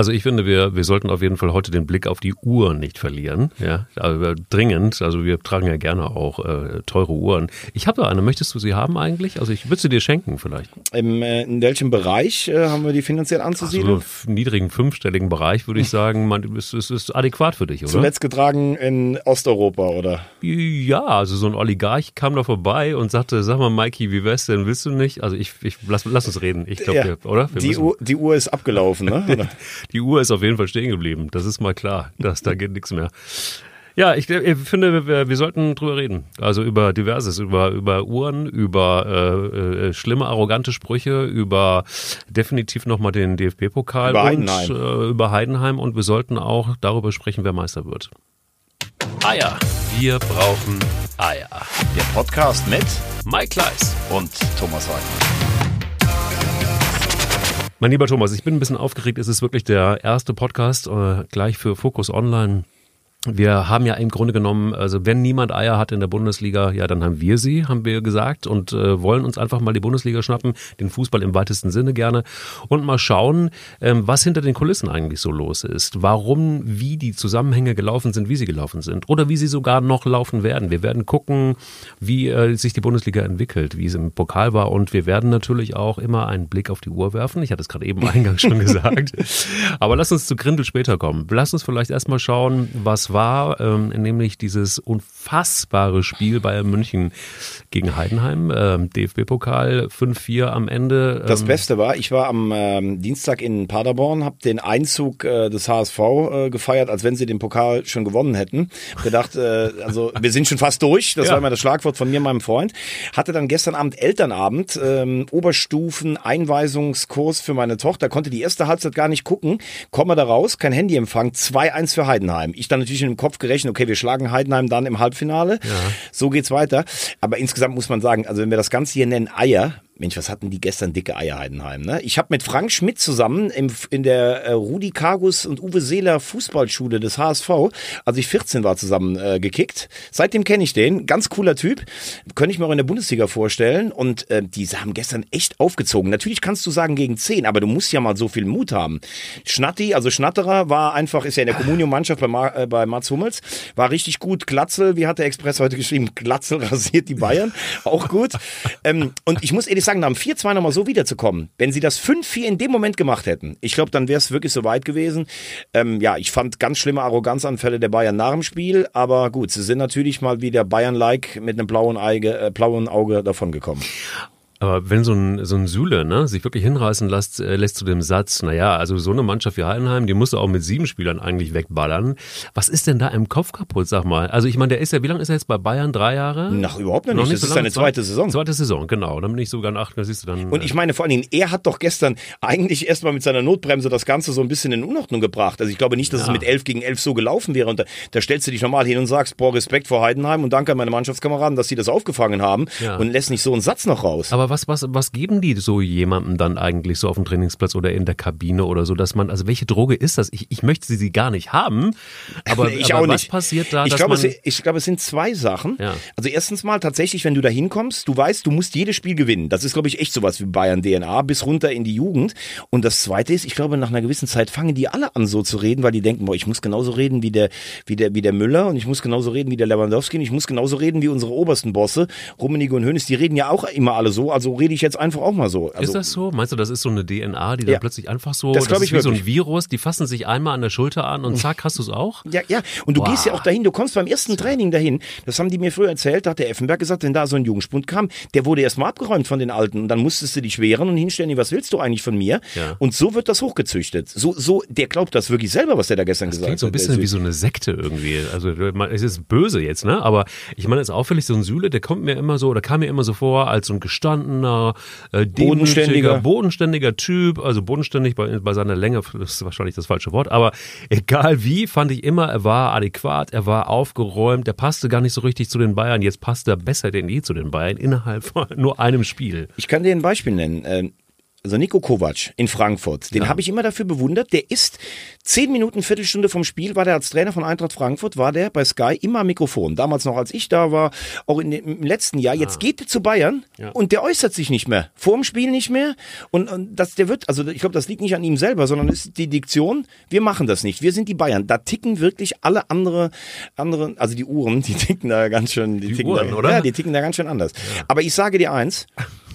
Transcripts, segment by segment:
Also ich finde, wir, wir sollten auf jeden Fall heute den Blick auf die Uhr nicht verlieren. Ja, also dringend. Also wir tragen ja gerne auch äh, teure Uhren. Ich habe eine. Möchtest du sie haben eigentlich? Also ich würde sie dir schenken vielleicht. Im, äh, in welchem Bereich äh, haben wir die finanziell anzusiedeln? Also im niedrigen fünfstelligen Bereich würde ich sagen, man, es, es ist adäquat für dich, oder? Zuletzt getragen in Osteuropa, oder? Ja, also so ein Oligarch kam da vorbei und sagte, sag mal, Mikey, wie wär's denn? Willst du nicht? Also ich, ich lass, lass uns reden. Ich glaube, ja, oder? Wir die, Uhr, die Uhr ist abgelaufen, ne? die Uhr ist auf jeden Fall stehen geblieben. Das ist mal klar. Das, da geht nichts mehr. Ja, ich, ich finde, wir, wir, sollten drüber reden. Also über diverses, über, über Uhren, über äh, äh, schlimme, arrogante Sprüche, über definitiv nochmal den DFB-Pokal über und äh, über Heidenheim. Und wir sollten auch darüber sprechen, wer Meister wird. Eier. Wir brauchen Eier. Der Podcast mit Mike Kleiss und Thomas Wagner. Mein lieber Thomas, ich bin ein bisschen aufgeregt. Es ist wirklich der erste Podcast äh, gleich für Focus Online wir haben ja im Grunde genommen, also wenn niemand Eier hat in der Bundesliga, ja, dann haben wir sie, haben wir gesagt und äh, wollen uns einfach mal die Bundesliga schnappen, den Fußball im weitesten Sinne gerne und mal schauen, ähm, was hinter den Kulissen eigentlich so los ist, warum, wie die Zusammenhänge gelaufen sind, wie sie gelaufen sind oder wie sie sogar noch laufen werden. Wir werden gucken, wie äh, sich die Bundesliga entwickelt, wie es im Pokal war und wir werden natürlich auch immer einen Blick auf die Uhr werfen. Ich hatte es gerade eben eingangs schon gesagt. Aber lass uns zu Grindel später kommen. Lass uns vielleicht erstmal schauen, was war, ähm, nämlich dieses unfassbare Spiel Bayern München gegen Heidenheim, ähm, DFB-Pokal 5-4 am Ende. Ähm das Beste war, ich war am ähm, Dienstag in Paderborn, habe den Einzug äh, des HSV äh, gefeiert, als wenn sie den Pokal schon gewonnen hätten. Gedacht, äh, also wir sind schon fast durch, das ja. war immer das Schlagwort von mir, meinem Freund. Hatte dann gestern Abend Elternabend, ähm, Oberstufen, Einweisungskurs für meine Tochter, konnte die erste Halbzeit gar nicht gucken, komme da raus, kein Handyempfang, 2-1 für Heidenheim. Ich dann natürlich in im Kopf gerechnet, okay, wir schlagen Heidenheim dann im Halbfinale. Ja. So geht's weiter. Aber insgesamt muss man sagen, also wenn wir das Ganze hier nennen Eier, Mensch, was hatten die gestern dicke Eier Heidenheim, ne? Ich habe mit Frank Schmidt zusammen im, in der äh, Rudi Kargus und Uwe Seeler Fußballschule des HSV, als ich 14 war, zusammen äh, gekickt. Seitdem kenne ich den. Ganz cooler Typ. Könnte ich mir auch in der Bundesliga vorstellen. Und äh, die haben gestern echt aufgezogen. Natürlich kannst du sagen gegen 10, aber du musst ja mal so viel Mut haben. Schnatti, also Schnatterer, war einfach, ist ja in der Kommunion-Mannschaft bei, Mar äh, bei Mats Hummels, war richtig gut. Glatzel, wie hat der Express heute geschrieben? Glatzel rasiert die Bayern. Auch gut. ähm, und ich muss ehrlich sagen, sagen, nach dem 4-2 nochmal so wiederzukommen, wenn sie das 5-4 in dem Moment gemacht hätten, ich glaube, dann wäre es wirklich so weit gewesen. Ähm, ja, ich fand ganz schlimme Arroganzanfälle der Bayern nach dem Spiel, aber gut, sie sind natürlich mal wieder Bayern-like mit einem blauen, Eige, äh, blauen Auge davon gekommen. Aber wenn so ein, so ein Süle ne, sich wirklich hinreißen lässt, äh, lässt zu dem Satz, naja, also so eine Mannschaft wie Heidenheim, die musst du auch mit sieben Spielern eigentlich wegballern. Was ist denn da im Kopf kaputt, sag mal? Also ich meine, der ist ja, wie lange ist er jetzt bei Bayern? Drei Jahre? Nach überhaupt noch nicht. Noch nicht das so ist seine zweite Saison. Zweite Saison, genau. Dann bin ich sogar nach, da siehst du dann. Und ich meine vor allen Dingen, er hat doch gestern eigentlich erstmal mit seiner Notbremse das Ganze so ein bisschen in Unordnung gebracht. Also ich glaube nicht, dass ja. es mit elf gegen elf so gelaufen wäre. Und da, da, stellst du dich normal hin und sagst, boah, Respekt vor Heidenheim und danke an meine Mannschaftskameraden, dass sie das aufgefangen haben ja. und lässt nicht so einen Satz noch raus. Aber was, was, was geben die so jemandem dann eigentlich so auf dem Trainingsplatz oder in der Kabine oder so, dass man, also welche Droge ist das? Ich, ich möchte sie gar nicht haben, aber, ich aber auch was nicht. passiert da? Ich glaube, es, ich glaube, es sind zwei Sachen. Ja. Also erstens mal tatsächlich, wenn du da hinkommst, du weißt, du musst jedes Spiel gewinnen. Das ist, glaube ich, echt sowas wie Bayern DNA bis runter in die Jugend. Und das zweite ist, ich glaube, nach einer gewissen Zeit fangen die alle an so zu reden, weil die denken, boah, ich muss genauso reden wie der, wie der, wie der Müller und ich muss genauso reden wie der Lewandowski und ich muss genauso reden wie unsere obersten Bosse, Rummenigge und Hönes. Die reden ja auch immer alle so, also rede ich jetzt einfach auch mal so. Also, ist das so? Meinst du, das ist so eine DNA, die dann ja. plötzlich einfach so, das, das ist wie wirklich. so ein Virus, die fassen sich einmal an der Schulter an und zack, hast du es auch? Ja, ja. Und du wow. gehst ja auch dahin, du kommst beim ersten Training dahin. Das haben die mir früher erzählt, da hat der Effenberg gesagt, wenn da so ein Jungspund kam, der wurde erstmal abgeräumt von den Alten. Und dann musstest du dich wehren und hinstellen, was willst du eigentlich von mir? Ja. Und so wird das hochgezüchtet. So, so, der glaubt das wirklich selber, was der da gestern das gesagt hat. so ein bisschen wie so eine Sekte irgendwie. Also, es ist böse jetzt, ne? Aber ich meine, es ist auffällig, so ein Süle, der kommt mir immer so, oder kam mir immer so vor, als so ein gestandener, äh, bodenständiger, bodenständiger Typ, also bodenständig bei, bei seiner Länge, das ist wahrscheinlich das falsche Wort, aber egal wie, fand ich immer, er war adäquat, er war aufgeräumt, er passte gar nicht so richtig zu den Bayern, jetzt passt er besser denn je zu den Bayern innerhalb von nur einem Spiel. Ich kann dir ein Beispiel nennen. Also Nico Kovac in Frankfurt, den Ja. habe ich immer dafür bewundert. Der ist zehn Minuten, Viertelstunde vom Spiel, war der als Trainer von Eintracht Frankfurt, war der bei Sky immer am Mikrofon. Damals noch, als ich da war, auch in dem, im letzten Jahr. Jetzt geht er zu Bayern Ah. Ja. und der äußert sich nicht mehr. Vor dem Spiel nicht mehr. Und, und das, der wird, also ich glaube, das liegt nicht an ihm selber, sondern ist die Diktion. Wir machen das nicht. Wir sind die Bayern. Da ticken wirklich alle andere, also die Uhren, die ticken da ganz schön, die, Die ticken Uhren, da, oder? Ja, die ticken da ganz schön anders. Aber ich sage dir eins.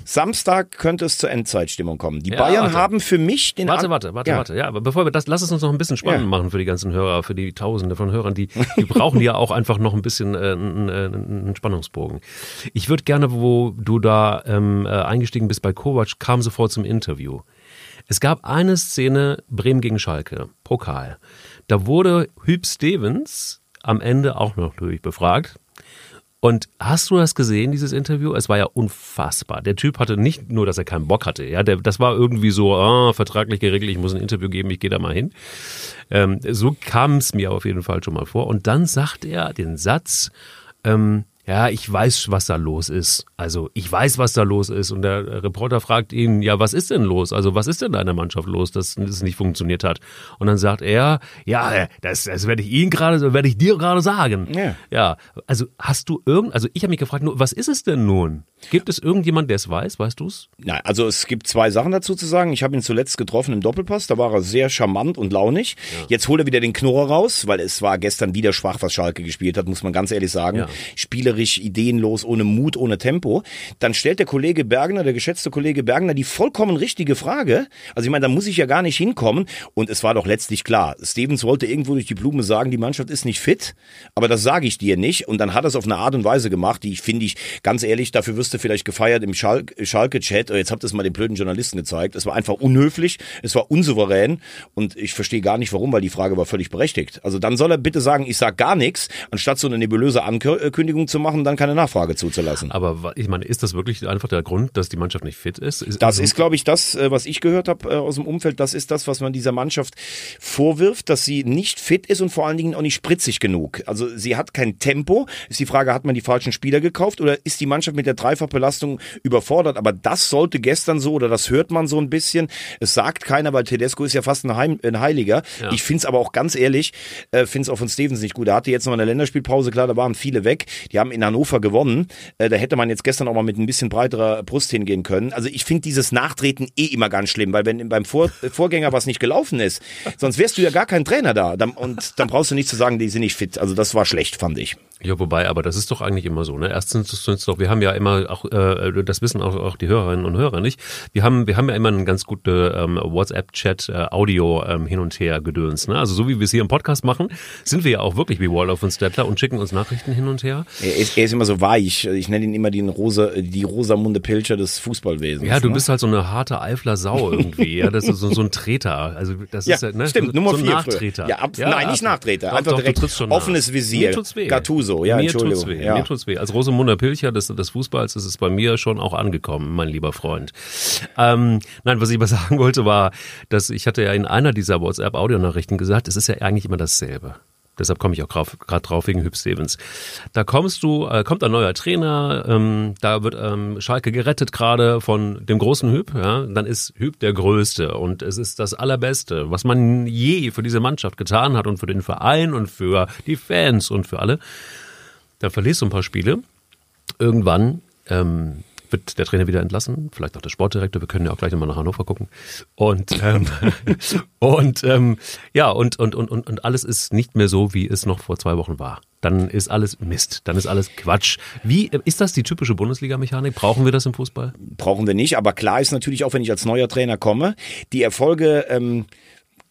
Samstag könnte es zur Endzeitstimmung kommen. Die Ja, Bayern warte. haben für mich den Warte, warte, warte, ja. warte. Ja, aber bevor wir das, lass es uns noch ein bisschen spannend Ja. machen für die ganzen Hörer, für die Tausende von Hörern, die, die brauchen ja auch einfach noch ein bisschen äh, einen, äh, einen Spannungsbogen. Ich würde gerne, wo du da ähm, äh, eingestiegen bist bei Kovac, kam sofort zum Interview. Es gab eine Szene Bremen gegen Schalke, Pokal. Da wurde Hüb Stevens am Ende auch noch durchbefragt. Und hast du das gesehen, dieses Interview? Es war ja unfassbar. Der Typ hatte nicht nur, dass er keinen Bock hatte. Ja, der, das war irgendwie so, ah, vertraglich geregelt, ich muss ein Interview geben, ich gehe da mal hin. Ähm, so kam es mir auf jeden Fall schon mal vor. Und dann sagt er den Satz, ähm, ja, ich weiß, was da los ist. Also ich weiß, was da los ist. Und der Reporter fragt ihn, ja, was ist denn los? Also was ist denn da in der Mannschaft los, dass es nicht funktioniert hat? Und dann sagt er, ja, das, das werde ich Ihnen gerade, werde ich dir gerade sagen. Ja. Ja, also hast du irgend, also ich habe mich gefragt, nur, was ist es denn nun? Gibt es irgendjemand, der es weiß? Weißt du es? Nein, also es gibt zwei Sachen dazu zu sagen. Ich habe ihn zuletzt getroffen im Doppelpass, da war er sehr charmant und launig. Jetzt holt er wieder den Knurrer raus, weil es war gestern wieder schwach, was Schalke gespielt hat, muss man ganz ehrlich sagen. Ja. Spielerisch, ideenlos, ohne Mut, ohne Tempo. Dann stellt der Kollege Bergner, der geschätzte Kollege Bergner, die vollkommen richtige Frage. Also ich meine, da muss ich ja gar nicht hinkommen. Und es war doch letztlich klar. Stevens wollte irgendwo durch die Blume sagen, die Mannschaft ist nicht fit, aber das sage ich dir nicht. Und dann hat er es auf eine Art und Weise gemacht, die ich finde ich, ganz ehrlich, dafür wirst du vielleicht gefeiert im Schalk- Schalke-Chat. Jetzt habt ihr es mal den blöden Journalisten gezeigt. Es war einfach unhöflich, es war unsouverän und ich verstehe gar nicht warum, weil die Frage war völlig berechtigt. Also dann soll er bitte sagen, ich sag gar nichts, anstatt so eine nebulöse Ankündigung zu machen, dann keine Nachfrage zuzulassen. Aber ich meine, ist das wirklich einfach der Grund, dass die Mannschaft nicht fit ist? ist Das ist, glaube ich, das, äh, was ich gehört habe äh, aus dem Umfeld. Das ist das, was man dieser Mannschaft vorwirft, dass sie nicht fit ist und vor allen Dingen auch nicht spritzig genug. Also sie hat kein Tempo. Ist die Frage, hat man die falschen Spieler gekauft oder ist die Mannschaft mit der Dreifachbelastung überfordert? Aber das sollte gestern so oder das hört man so ein bisschen. Es sagt keiner, weil Tedesco ist ja fast ein, Heim, ein Heiliger. Ja. Ich finde es aber auch ganz ehrlich, äh, finde es auch von Stevens nicht gut. Er hatte jetzt noch eine Länderspielpause, klar, da waren viele weg. Die haben in Hannover gewonnen. Äh, da hätte man jetzt gestern auch mal mit ein bisschen breiterer Brust hingehen können. Also ich finde dieses Nachtreten eh immer ganz schlimm, weil wenn beim Vor äh, Vorgänger was nicht gelaufen ist, sonst wärst du ja gar kein Trainer da. Dann, und dann brauchst du nicht zu sagen, die sind nicht fit. Also das war schlecht, fand ich. Ja, wobei, aber das ist doch eigentlich immer so, ne? Erstens ist es doch, wir haben ja immer auch, äh, das wissen auch, auch die Hörerinnen und Hörer nicht. Wir haben, wir haben ja immer einen ganz gute ähm, WhatsApp-Chat, äh, Audio ähm, hin und her gedöns, ne? Also so wie wir es hier im Podcast machen, sind wir ja auch wirklich wie Waldorf und Stettler und schicken uns Nachrichten hin und her. Er ist, er ist immer so weich. Ich nenne ihn immer den rosa, die Rosamunde Pilcher des Fußballwesens. Ja, du ne? bist halt so eine harte Eifler Sau irgendwie, ja? Das ist so, so ein Treter. Also das Ja, ist halt, ne? stimmt, Nummer so vier Nachtreter. Ja, ab- nein, nicht Nachtreter, einfach doch, direkt offenes. Visier. Mir Gattuso, ja, mir Entschuldigung, Tut's weh. ja. Mir tut's weh. Als Rosamunde Pilcher des, des Fußballs ist es bei mir schon auch angekommen, mein lieber Freund. Ähm, nein, was ich aber sagen wollte war, dass ich hatte ja in einer dieser WhatsApp-Audionachrichten gesagt, es ist ja eigentlich immer dasselbe. Deshalb komme ich auch gerade drauf wegen Hüb Stevens. Da kommst du, äh, kommt ein neuer Trainer, ähm, da wird ähm, Schalke gerettet gerade von dem großen Hüb, ja, dann ist Hüb der Größte und es ist das Allerbeste, was man je für diese Mannschaft getan hat und für den Verein und für die Fans und für alle. Dann verlierst du ein paar Spiele. Irgendwann ähm, wird der Trainer wieder entlassen, vielleicht auch der Sportdirektor. Wir können ja auch gleich nochmal nach Hannover gucken. Und ähm, und ähm, ja und, und und und und alles ist nicht mehr so, wie es noch vor zwei Wochen war. Dann ist alles Mist. Dann ist alles Quatsch. Wie äh, ist das die typische Bundesliga-Mechanik? Brauchen wir das im Fußball? brauchen wir nicht. Aber klar ist natürlich auch, wenn ich als neuer Trainer komme, die Erfolge ähm,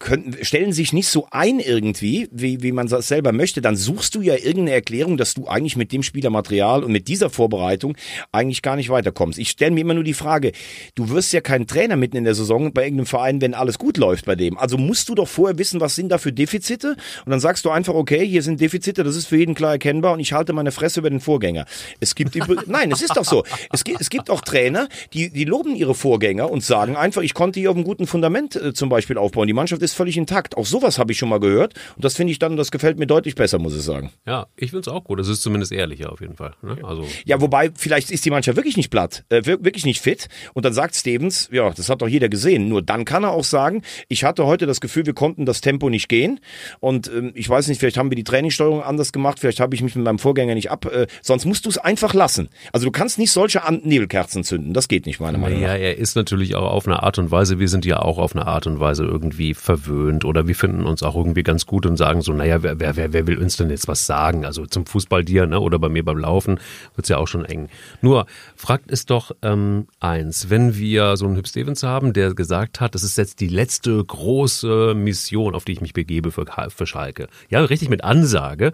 können, stellen sich nicht so ein irgendwie, wie, wie man das selber möchte, dann suchst du ja irgendeine Erklärung, dass du eigentlich mit dem Spielermaterial und mit dieser Vorbereitung eigentlich gar nicht weiterkommst. Ich stelle mir immer nur die Frage, du wirst ja kein Trainer mitten in der Saison bei irgendeinem Verein, wenn alles gut läuft bei dem. Also musst du doch vorher wissen, was sind da für Defizite und dann sagst du einfach, okay, hier sind Defizite, das ist für jeden klar erkennbar und ich halte meine Fresse über den Vorgänger. Es gibt, nein, es ist doch so. Es gibt, es gibt auch Trainer, die, die loben ihre Vorgänger und sagen einfach, ich konnte hier auf einem guten Fundament äh, zum Beispiel aufbauen. Die Mannschaft ist völlig intakt. Auch sowas habe ich schon mal gehört. Und das finde ich dann, das gefällt mir deutlich besser, muss ich sagen. Ja, ich finde es auch gut. Das ist zumindest ehrlicher auf jeden Fall. Ne? Also, Ja, wobei, vielleicht ist die Mannschaft wirklich nicht platt, äh, wir- wirklich nicht fit. Und dann sagt Stevens, ja, das hat doch jeder gesehen. Nur dann kann er auch sagen, ich hatte heute das Gefühl, wir konnten das Tempo nicht gehen. Und ähm, ich weiß nicht, vielleicht haben wir die Trainingssteuerung anders gemacht, vielleicht habe ich mich mit meinem Vorgänger nicht ab. Äh, sonst musst du es einfach lassen. Also du kannst nicht solche An Nebelkerzen zünden. Das geht nicht, meiner Meinung nach. Ja, er ist natürlich auch auf eine Art und Weise, wir sind ja auch auf eine Art und Weise irgendwie verwöhnt oder wir finden uns auch irgendwie ganz gut und sagen so, naja, wer, wer, wer, will uns denn jetzt was sagen? Also zum Fußball dir, ne? Oder bei mir beim Laufen wird's ja auch schon eng. Nur, fragt es doch ähm, eins, wenn wir so einen Hüb Stevens haben, der gesagt hat, das ist jetzt die letzte große Mission, auf die ich mich begebe für, für Schalke. Ja, richtig mit Ansage.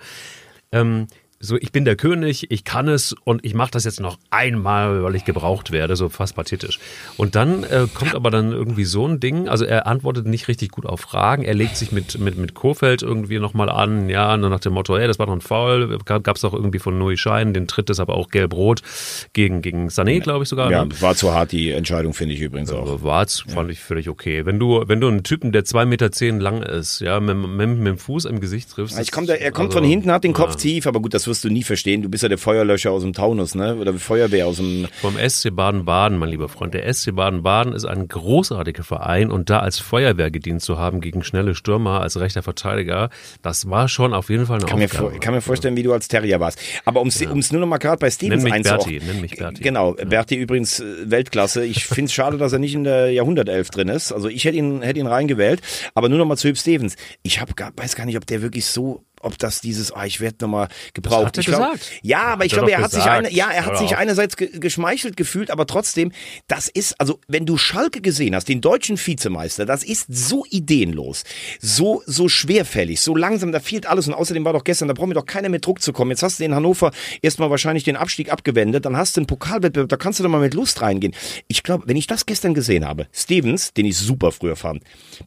Ähm, so, ich bin der König, ich kann es und ich mache das jetzt noch einmal, weil ich gebraucht werde, so fast pathetisch. Und dann äh, kommt aber dann irgendwie so ein Ding, also er antwortet nicht richtig gut auf Fragen, er legt sich mit, mit, mit Kofeld irgendwie nochmal an, ja, nur nach dem Motto, ey, das war doch ein Foul, gab es auch irgendwie von Nui Schein, den tritt ist aber auch gelb-rot gegen, gegen Sané, glaube ich sogar. Ja, ne? war zu hart die Entscheidung, finde ich übrigens auch. Aber War's fand ich völlig okay. Wenn du, wenn du einen Typen, der zwei Meter zehn lang ist, ja, mit, mit, mit dem Fuß im Gesicht triffst. Ich komm da, er kommt also, von hinten, hat den Kopf ja. tief, aber gut, das wirst du nie verstehen. Du bist ja der Feuerlöscher aus dem Taunus, ne? Oder Feuerwehr aus dem. Vom SC Baden-Baden, mein lieber Freund. Der SC Baden-Baden ist ein großartiger Verein und da als Feuerwehr gedient zu haben gegen schnelle Stürmer, als rechter Verteidiger, das war schon auf jeden Fall eine Kann mir, Aufgabe. vor, kann mir vorstellen, wie du als Terrier warst. Aber um es nur noch mal gerade bei Stevens Nenn mich. Berti, nenn mich Berti. Genau, Berti übrigens äh, Weltklasse. Ich finde es schade, dass er nicht in der Jahrhundertelf drin ist. Also ich hätte ihn, hätte ihn reingewählt. Aber nur noch mal zu Hüb Stevens. Ich hab gar, weiß gar nicht, ob der wirklich so ob das dieses, ah, ich werde nochmal gebraucht. hat ich glaub, gesagt. Ja, aber ich glaube, er hat sich eine, ja, er hat sich einerseits ge geschmeichelt gefühlt, aber trotzdem, das ist, also wenn du Schalke gesehen hast, den deutschen Vizemeister, das ist so ideenlos, so, so schwerfällig, so langsam, da fehlt alles und außerdem war doch gestern, da brauchen wir doch keiner mit Druck zu kommen. Jetzt hast du in Hannover erstmal wahrscheinlich den Abstieg abgewendet, dann hast du einen Pokalwettbewerb, da kannst du doch mal mit Lust reingehen. Ich glaube, wenn ich das gestern gesehen habe, Stevens, den ich super früher fand,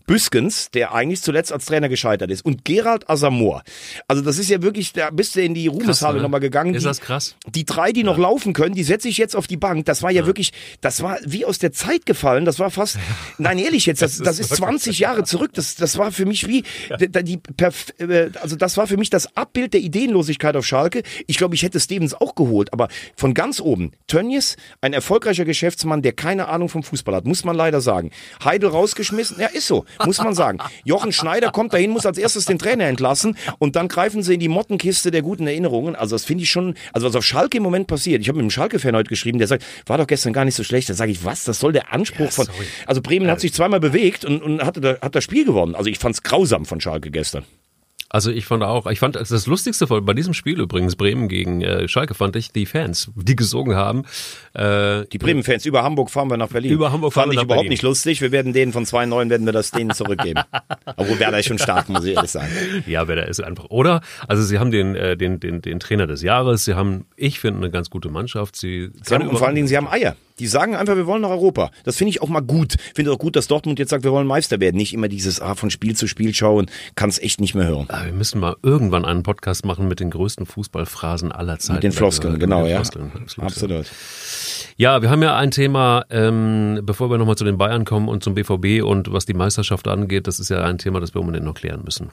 Büskens, der eigentlich zuletzt als Trainer gescheitert ist und Gerald Asamoah, also das ist ja wirklich, da bist du in die Ruhmeshalle ne? nochmal gegangen. Ist die, das krass? die drei, die noch laufen können, die setze ich jetzt auf die Bank. Das war ja, wirklich, das war wie aus der Zeit gefallen. Das war fast, nein, ehrlich jetzt, das, das, ist 20 Jahre zurück. Das, das war für mich wie, die, äh, also das war für mich das Abbild der Ideenlosigkeit auf Schalke. Ich glaube, ich hätte Stevens auch geholt, aber von ganz oben. Tönnies, ein erfolgreicher Geschäftsmann, der keine Ahnung vom Fußball hat, muss man leider sagen. Heidel rausgeschmissen, ja, ist so, muss man sagen. Jochen Schneider kommt dahin, muss als erstes den Trainer entlassen und dann greifen sie in die Mottenkiste der guten Erinnerungen. Also das finde ich schon, also was auf Schalke im Moment passiert. Ich habe mit einem Schalke-Fan heute geschrieben, der sagt, war doch gestern gar nicht so schlecht. Da sage ich, was, das soll der Anspruch von, sorry. also Bremen hat sich zweimal bewegt und, und da, hat das Spiel gewonnen. Also ich fand's grausam von Schalke gestern. Also ich fand auch, ich fand das Lustigste von- bei diesem Spiel übrigens, Bremen gegen äh, Schalke, fand ich die Fans, die gesungen haben. Äh, Die Bremen-Fans, über Hamburg fahren wir nach Berlin. Über Hamburg fahren Fand wir ich nach überhaupt Berlin. nicht lustig. Wir werden denen von 2,9 werden wir das denen zurückgeben. Obwohl Werder ist schon stark, muss ich ehrlich sagen. Ja, wer da ist einfach. Oder? Also sie haben den, äh, den, den, den Trainer des Jahres, sie haben, ich finde, eine ganz gute Mannschaft. Sie, Sie haben, und vor allen Dingen, sie haben Eier. Die sagen einfach, wir wollen nach Europa. Das finde ich auch mal gut. Finde auch gut, dass Dortmund jetzt sagt, wir wollen Meister werden. Nicht immer dieses, ah, von Spiel zu Spiel schauen, kann es echt nicht mehr hören. Ah, wir müssen mal irgendwann einen Podcast machen mit den größten Fußballphrasen aller Zeiten. Mit den Floskeln, Mit genau, den ja. Floskeln, absolut. Absolut. Ja, wir haben ja ein Thema, ähm, bevor wir nochmal zu den Bayern kommen und zum BVB und was die Meisterschaft angeht, das ist ja ein Thema, das wir unbedingt noch klären müssen.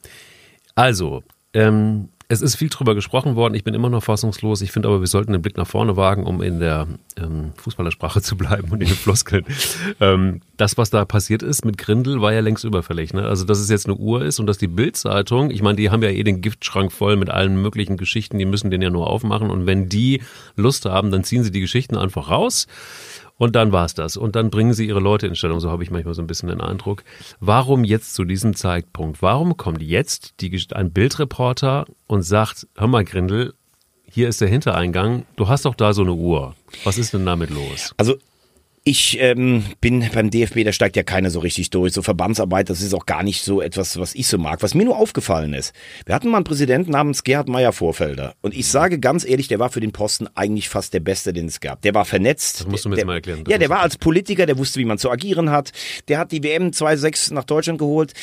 Also, ähm, es ist viel drüber gesprochen worden, ich bin immer noch fassungslos. Ich finde aber, wir sollten den Blick nach vorne wagen, um in der ähm, Fußballersprache zu bleiben und in den Floskeln. ähm, das, was da passiert ist mit Grindel, war ja längst überfällig. Ne? Also, dass es jetzt eine Uhr ist und dass die Bild-Zeitung, ich meine, die haben ja eh den Giftschrank voll mit allen möglichen Geschichten, die müssen den ja nur aufmachen. Und wenn die Lust haben, dann ziehen sie die Geschichten einfach raus. Und dann war's das. Und dann bringen sie ihre Leute in Stellung. So habe ich manchmal so ein bisschen den Eindruck. Warum jetzt zu diesem Zeitpunkt? Warum kommt jetzt die, ein Bildreporter und sagt, hör mal Grindel, hier ist der Hintereingang. Du hast doch da so eine Uhr. Was ist denn damit los? Also ich ähm, bin beim DFB, da steigt ja keiner so richtig durch. So Verbandsarbeit, das ist auch gar nicht so etwas, was ich so mag. Was mir nur aufgefallen ist, wir hatten mal einen Präsidenten namens Gerhard Meyer Vorfelder. Und ich sage ganz ehrlich, der war für den Posten eigentlich fast der Beste, den es gab. Der war vernetzt. Das musst du mir der, jetzt mal erklären. Ja, der war als Politiker, der wusste, wie man zu agieren hat. Der hat die WM 2.6 nach Deutschland geholt.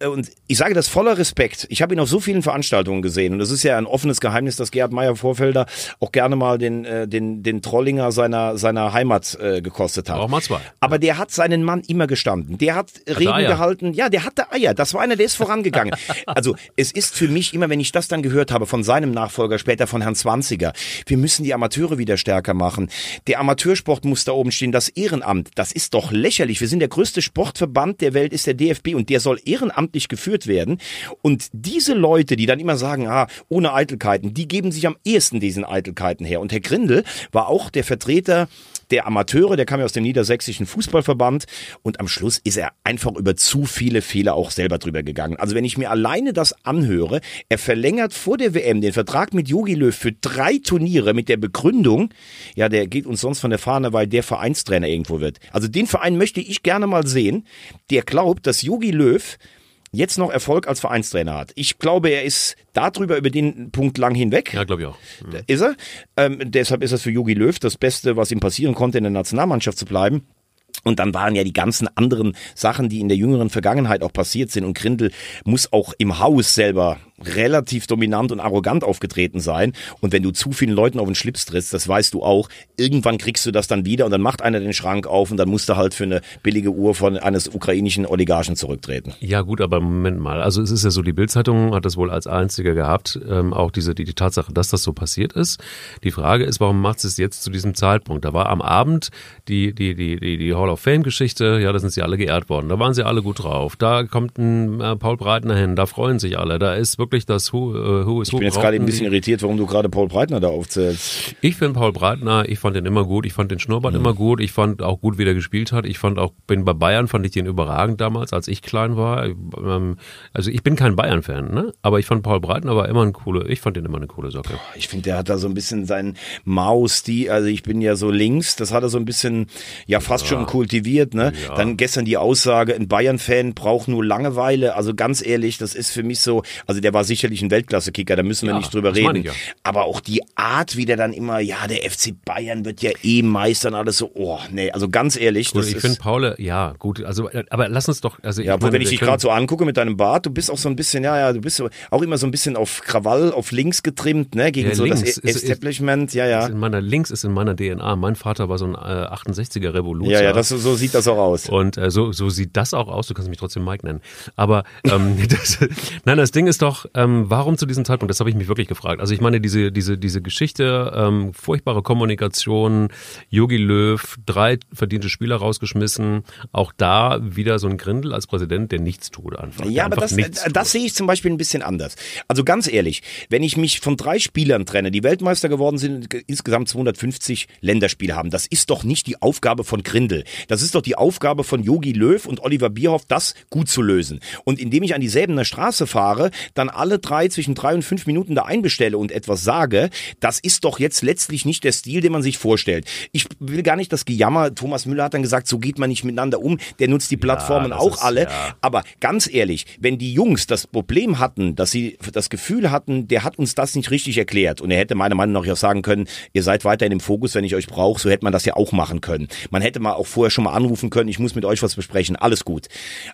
Äh, Und ich sage das voller Respekt. Ich habe ihn auf so vielen Veranstaltungen gesehen. Und es ist ja ein offenes Geheimnis, dass Gerhard Meyer Vorfelder auch gerne mal den, äh, den, den Trollinger seiner, seiner Heimat äh, gekostet hat. Auch mal zwei. Aber der hat seinen Mann immer gestanden. Der hat Reden Eier. gehalten. Ja, der hatte Eier. Das war einer, der ist vorangegangen. also es ist für mich immer, wenn ich das dann gehört habe von seinem Nachfolger, später von Herrn Zwanziger, wir müssen die Amateure wieder stärker machen. Der Amateursport muss da oben stehen. Das Ehrenamt, das ist doch lächerlich. Wir sind der größte Sportverband der Welt, ist der DFB und der soll ehrenamtlich geführt werden. Und diese Leute, die dann immer sagen, ah, ohne Eitelkeiten, die geben sich am ehesten diesen Eitelkeiten her. Und Herr Grindel war auch der Vertreter der Amateure, der kam ja aus dem niedersächsischen Fußballverband und am Schluss ist er einfach über zu viele Fehler auch selber drüber gegangen. Also wenn ich mir alleine das anhöre, er verlängert vor der WM den Vertrag mit Jogi Löw für drei Turniere mit der Begründung, ja, der geht uns sonst von der Fahne, weil der Vereinstrainer irgendwo wird. Also den Verein möchte ich gerne mal sehen, der glaubt, dass Jogi Löw jetzt noch Erfolg als Vereinstrainer hat. Ich glaube, er ist darüber über den Punkt lang hinweg. Ja, glaube ich auch. Ist er. Ähm, deshalb ist das für Jogi Löw das Beste, was ihm passieren konnte, in der Nationalmannschaft zu bleiben. Und dann waren ja die ganzen anderen Sachen, die in der jüngeren Vergangenheit auch passiert sind. Und Grindel muss auch im Haus selber relativ dominant und arrogant aufgetreten sein. Und wenn du zu vielen Leuten auf den Schlips trittst, das weißt du auch, irgendwann kriegst du das dann wieder und dann macht einer den Schrank auf und dann musst du halt für eine billige Uhr von eines ukrainischen Oligarchen zurücktreten. Ja gut, aber Moment mal. Also es ist ja so, die Bildzeitung hat das wohl als einziger gehabt, ähm, auch diese die, die Tatsache, dass das so passiert ist. Die Frage ist, warum macht es jetzt zu diesem Zeitpunkt? Da war am Abend die die die die, die Hall of Fame Geschichte. Ja, da sind sie alle geehrt worden. Da waren sie alle gut drauf. Da kommt ein äh, Paul Breitner hin. Da freuen sich alle. Da ist wirklich das Who, äh, who is Ich bin jetzt gerade ein bisschen irritiert, warum du gerade Paul Breitner da aufzählst. Ich finde Paul Breitner, ich fand den immer gut, ich fand den Schnurrbart Mhm. immer gut, ich fand auch gut, wie der gespielt hat. Ich fand auch, bin bei Bayern fand ich den überragend damals, als ich klein war. Ähm, Also ich bin kein Bayern-Fan, ne? Aber ich fand Paul Breitner war immer ein coole, ich fand den immer eine coole Socke. Ich finde, der hat da so ein bisschen seinen Maus-Stil. Also ich bin ja so links, das hat er so ein bisschen, ja fast schon kultiviert. Ne? Ja. Dann gestern die Aussage, ein Bayern-Fan braucht nur Langeweile. Also ganz ehrlich, das ist für mich so, also der war sicherlich ein Weltklasse-Kicker, da müssen wir Ja, nicht drüber reden. ja. Aber auch die Art, wie der dann immer, ja, der FC Bayern wird ja eh Meister und alles so, oh, nee, also ganz ehrlich, Gut, das ich ist... finde Paul, ja, gut, also, aber lass uns doch, also Ja, ich meine, wenn ich dich gerade so angucke mit deinem Bart, du bist auch so ein bisschen, ja, ja, du bist so, auch immer so ein bisschen auf Krawall, auf links getrimmt, ne, gegen Ja, so das ist- ist- Establishment, ja, ja. ist in meiner links ist in meiner DNA. Mein Vater war so ein äh, 68er Revoluzer. Ja, ja, das, so sieht das auch aus. Und äh, so, so sieht das auch aus. Du kannst mich trotzdem Mike nennen. Aber ähm, das, nein, das Ding ist doch, ähm, warum zu diesem Zeitpunkt? Das habe ich mich wirklich gefragt. Also ich meine, diese diese diese Geschichte, ähm, furchtbare Kommunikation, Yogi Löw, drei verdiente Spieler rausgeschmissen. Auch da wieder so ein Grindel als Präsident, der nichts tut einfach. Ja, aber einfach das, äh, das sehe ich zum Beispiel ein bisschen anders. Also ganz ehrlich, wenn ich mich von drei Spielern trenne, die Weltmeister geworden sind, und insgesamt 250 Länderspiele haben, das ist doch nicht die Aufgabe von Grindel. Das ist doch die Aufgabe von Yogi Löw und Oliver Bierhoff, das gut zu lösen. Und indem ich an die Säbener Straße fahre, dann alle drei zwischen drei und fünf Minuten da einbestelle und etwas sage, das ist doch jetzt letztlich nicht der Stil, den man sich vorstellt. Ich will gar nicht das Gejammer, Thomas Müller hat dann gesagt, so geht man nicht miteinander um, der nutzt die Plattformen das auch ist- alle. ja. Aber ganz ehrlich, wenn die Jungs das Problem hatten, dass sie das Gefühl hatten, der hat uns das nicht richtig erklärt und er hätte meiner Meinung nach auch sagen können, ihr seid weiterhin im Fokus, wenn ich euch brauche, so hätte man das ja auch machen können. Man hätte mal auch vorher schon mal anrufen können, ich muss mit euch was besprechen, alles gut.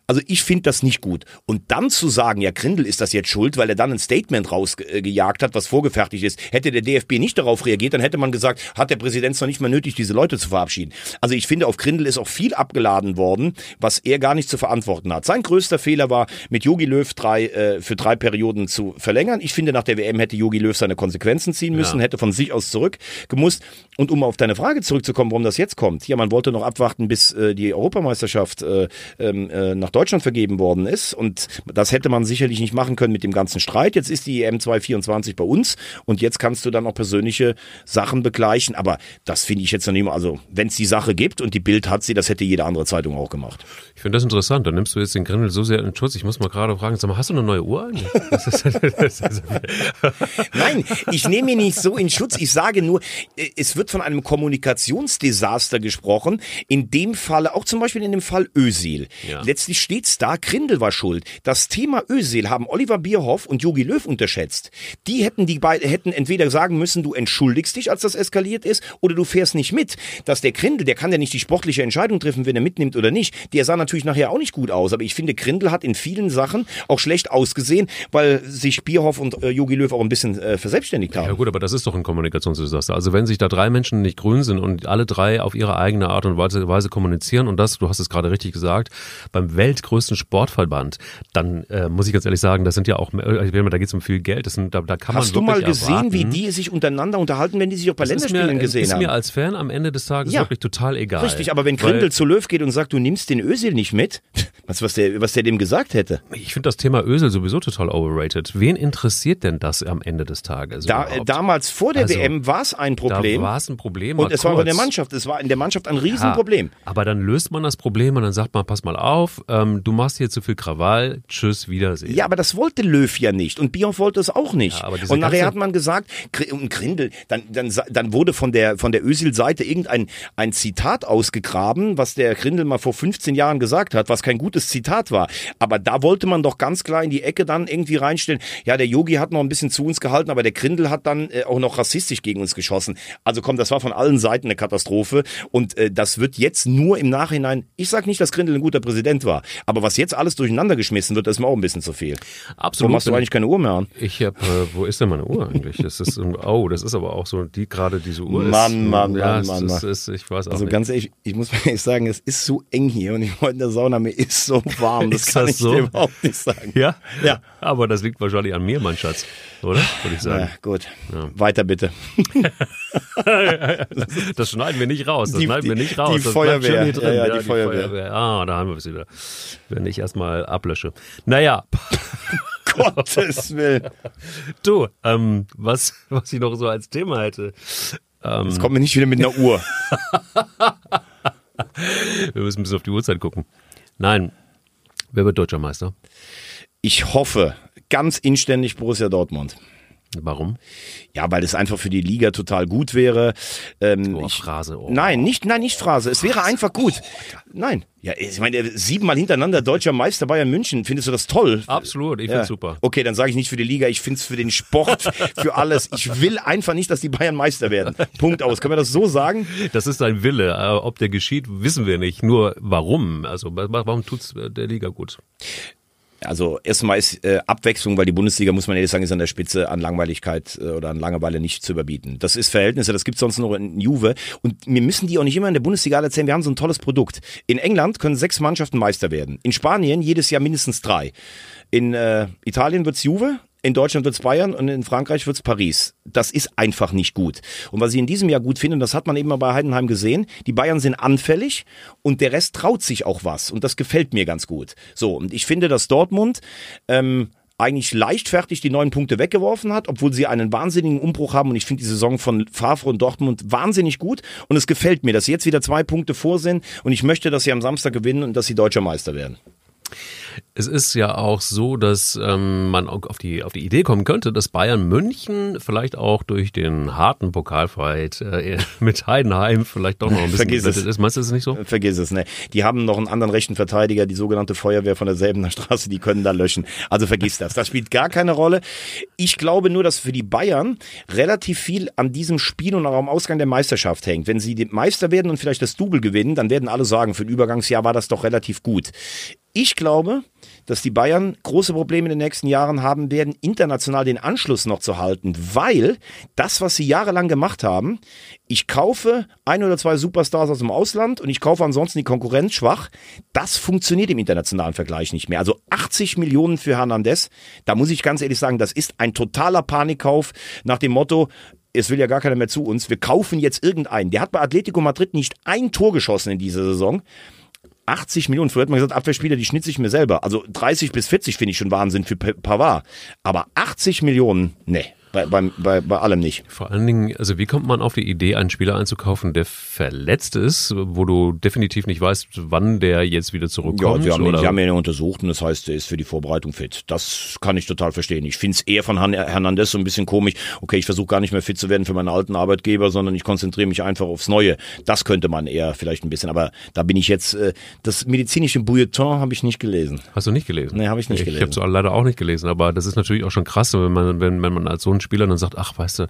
Also ich finde das nicht gut. Und dann zu sagen, ja, Grindel ist das jetzt schuld, weil er dann ein Statement rausgejagt hat, was vorgefertigt ist, hätte der DFB nicht darauf reagiert, dann hätte man gesagt, hat der Präsident es noch nicht mal nötig, diese Leute zu verabschieden. Also ich finde, auf Grindel ist auch viel abgeladen worden, was er gar nicht zu verantworten hat. Sein größter Fehler war, mit Jogi Löw drei, äh, für drei Perioden zu verlängern. Ich finde, nach der WM hätte Jogi Löw seine Konsequenzen ziehen müssen, Ja. hätte von sich aus zurückgemusst. Und um auf deine Frage zurückzukommen, warum das jetzt kommt. Ja, man wollte noch abwarten, bis äh, die Europameisterschaft äh, ähm, äh, nach Deutschland vergeben worden ist. Und das hätte man sicherlich nicht machen können mit dem ganzen Streit. Jetzt ist die EM 224 bei uns und jetzt kannst du dann auch persönliche Sachen begleichen. Aber das finde ich jetzt noch nicht mal, also wenn es die Sache gibt und die Bild hat sie, das hätte jede andere Zeitung auch gemacht. Ich finde das interessant. Dann nimmst du jetzt den Grindel so sehr in Schutz. Ich muss mal gerade fragen, sag mal, hast du eine neue Uhr eigentlich? Nein, ich nehme ihn nicht so in Schutz. Ich sage nur, äh, es wird von einem Kommunikationsdesaster gesprochen. In dem Falle, auch zum Beispiel in dem Fall Özil. Ja. Letztlich steht's da, Grindel war schuld. Das Thema Özil haben Oliver Bierhoff Bierhoff und Jogi Löw unterschätzt. Die hätten die beiden hätten entweder sagen müssen, du entschuldigst dich, als das eskaliert ist, oder du fährst nicht mit. Dass der Grindel, der kann ja nicht die sportliche Entscheidung treffen, wenn er mitnimmt oder nicht. Der sah natürlich nachher auch nicht gut aus, aber ich finde, Grindel hat in vielen Sachen auch schlecht ausgesehen, weil sich Bierhoff und äh, Jogi Löw auch ein bisschen äh, verselbstständigt haben. Ja gut, aber das ist doch ein Kommunikationsdesaster. Also wenn sich da drei Menschen nicht grün sind und alle drei auf ihre eigene Art und Weise, Weise kommunizieren und das, du hast es gerade richtig gesagt, beim weltgrößten Sportverband, dann äh, muss ich ganz ehrlich sagen, das sind ja auch, äh, da geht es um viel Geld, das sind, da, da kann Hast man du mal gesehen, erwarten, wie die sich untereinander unterhalten, wenn die sich auch bei das ist Länderspielen mir, gesehen ist haben? mir als Fan am Ende des Tages Ja. wirklich total egal. Richtig, aber wenn Grindel zu Löw geht und sagt, du nimmst den Özil nicht mit, was, was, der, was der dem gesagt hätte. Ich finde das Thema Ösel sowieso total overrated. Wen interessiert denn das am Ende des Tages? Da, damals vor der Also, WM war es ein Problem. Da war es ein Problem. und es war bei kurz. der Mannschaft, es war in der Mannschaft ein Ja, Riesenproblem. aber dann löst man das Problem und dann sagt man, pass mal auf, ähm, du machst hier zu viel Krawall, tschüss, Wiedersehen. Ja, aber das wollte Löw ja nicht und Bierhoff wollte es auch nicht. Ja, und nachher hat man gesagt, und Grindel, dann, dann, dann wurde von der, von der Özil-Seite irgendein ein Zitat ausgegraben, was der Grindel mal vor 15 Jahren gesagt hat, was kein gutes Zitat war. Aber da wollte man doch ganz klar in die Ecke dann irgendwie reinstellen, ja, der Yogi hat noch ein bisschen zu uns gehalten, aber der Grindel hat dann äh, auch noch rassistisch gegen uns geschossen. Also komm, das war von allen Seiten eine Katastrophe und äh, das wird jetzt nur im Nachhinein, ich sag nicht, dass Grindel ein guter Präsident war, aber was jetzt alles durcheinander geschmissen wird, ist mir auch ein bisschen zu viel. Absolut. Warum hast du eigentlich keine Uhr mehr an? Ich hab, äh, wo ist denn meine Uhr eigentlich? Das ist, oh, das ist aber auch so, die gerade diese Uhr ist. Mann, Mann, ja, Mann, Mann, ist, Mann. Ich weiß auch Also nicht. ganz ehrlich, ich muss mir ehrlich sagen, es ist so eng hier und ich war in der Sauna, mir ist so warm, das Ist kann das ich so? dir überhaupt nicht sagen. ja? Ja. Aber das liegt wahrscheinlich an mir, mein Schatz. Oder? Würde ich sagen. Ja, gut, weiter bitte. Das schneiden wir nicht raus. Das Die- schneiden wir die- nicht raus. die schön Feuerwehr. Ja, ja, die Feuerwehr. Ah, da haben wir es wieder. Wenn ich erstmal ablösche. Naja, Gottes Willen. du, ähm, was, was ich noch so als Thema hätte. Ähm, Jetzt kommt mir nicht wieder mit einer Uhr. wir müssen ein bisschen auf die Uhrzeit gucken. Nein. Wer wird deutscher Meister? Ich hoffe ganz inständig Borussia Dortmund. Warum? Ja, weil es einfach für die Liga total gut wäre. Ähm, Oh, ich, Phrase. Oh. Nein, nicht, nein, nicht Phrase. Es wäre einfach gut. Nein. Ja, ich meine, siebenmal hintereinander deutscher Meister Bayern München. Findest du das toll? Absolut, ich Ja. find's super. Okay, dann sage ich nicht für die Liga, ich finde es für den Sport, für alles. Ich will einfach nicht, dass die Bayern Meister werden. Punkt aus. Können wir das so sagen? Das ist ein Wille. Äh, Ob der geschieht, wissen wir nicht. Nur warum? Also wa- warum tut's der Liga gut? Also erstmal ist äh, Abwechslung, weil die Bundesliga, muss man ehrlich sagen, ist an der Spitze an Langweiligkeit äh, oder an Langeweile nicht zu überbieten. Das ist Verhältnisse, das gibt's sonst nur in Juve. Und wir müssen die auch nicht immer in der Bundesliga erzählen, wir haben so ein tolles Produkt. In England können sechs Mannschaften Meister werden. In Spanien jedes Jahr mindestens drei. In äh, Italien wird's Juve, in Deutschland wird's Bayern und in Frankreich wird's Paris. Das ist einfach nicht gut. Und was ich in diesem Jahr gut finde, das hat man eben mal bei Heidenheim gesehen, die Bayern sind anfällig und der Rest traut sich auch was. Und das gefällt mir ganz gut. So, und ich finde, dass Dortmund ähm, eigentlich leichtfertig die neun Punkte weggeworfen hat, obwohl sie einen wahnsinnigen Umbruch haben. Und ich finde die Saison von Favre und Dortmund wahnsinnig gut. Und es gefällt mir, dass sie jetzt wieder zwei Punkte vor sind. Und ich möchte, dass sie am Samstag gewinnen und dass sie deutscher Meister werden. Es ist ja auch so, dass ähm, man auch auf die, auf die Idee kommen könnte, dass Bayern München vielleicht auch durch den harten Pokalfight äh, mit Heidenheim vielleicht doch noch ein bisschen Vergiss es. ist. Meinst du das nicht so? Vergiss es, ne? Die haben noch einen anderen rechten Verteidiger, die sogenannte Feuerwehr von derselben Straße, die können da löschen. Also vergiss das. Das spielt gar keine Rolle. Ich glaube nur, dass für die Bayern relativ viel an diesem Spiel und auch am Ausgang der Meisterschaft hängt. Wenn sie Meister werden und vielleicht das Double gewinnen, dann werden alle sagen, für ein Übergangsjahr war das doch relativ gut. Ich glaube, dass die Bayern große Probleme in den nächsten Jahren haben werden, international den Anschluss noch zu halten, weil das, was sie jahrelang gemacht haben, ich kaufe ein oder zwei Superstars aus dem Ausland und ich kaufe ansonsten die Konkurrenz schwach, das funktioniert im internationalen Vergleich nicht mehr. Also 80 Millionen für Hernandez, da muss ich ganz ehrlich sagen, das ist ein totaler Panikkauf nach dem Motto, es will ja gar keiner mehr zu uns, wir kaufen jetzt irgendeinen. Der hat bei Atletico Madrid nicht ein Tor geschossen in dieser Saison. 80 Millionen, früher hat man gesagt, Abwehrspieler, die schnitze ich mir selber. Also 30 bis 40 finde ich schon Wahnsinn für Pa- Pavard. Aber 80 Millionen, nee. Bei, bei, bei, bei allem nicht. Vor allen Dingen, also wie kommt man auf die Idee, einen Spieler einzukaufen, der verletzt ist, wo du definitiv nicht weißt, wann der jetzt wieder zurückkommt? Ja, wir haben, ihn, die haben ihn ja untersucht und das heißt, er ist für die Vorbereitung fit. Das kann ich total verstehen. Ich finde es eher von Hernandez so ein bisschen komisch. Okay, ich versuche gar nicht mehr fit zu werden für meinen alten Arbeitgeber, sondern ich konzentriere mich einfach aufs Neue. Das könnte man eher vielleicht ein bisschen. Aber da bin ich jetzt, äh, das medizinische Bulletin habe ich nicht gelesen. Hast du nicht gelesen? Nee, habe ich nicht ich, gelesen. Ich habe es leider auch nicht gelesen, aber das ist natürlich auch schon krass, wenn man, wenn, wenn man als so ein Spieler dann sagt, ach, weißt du,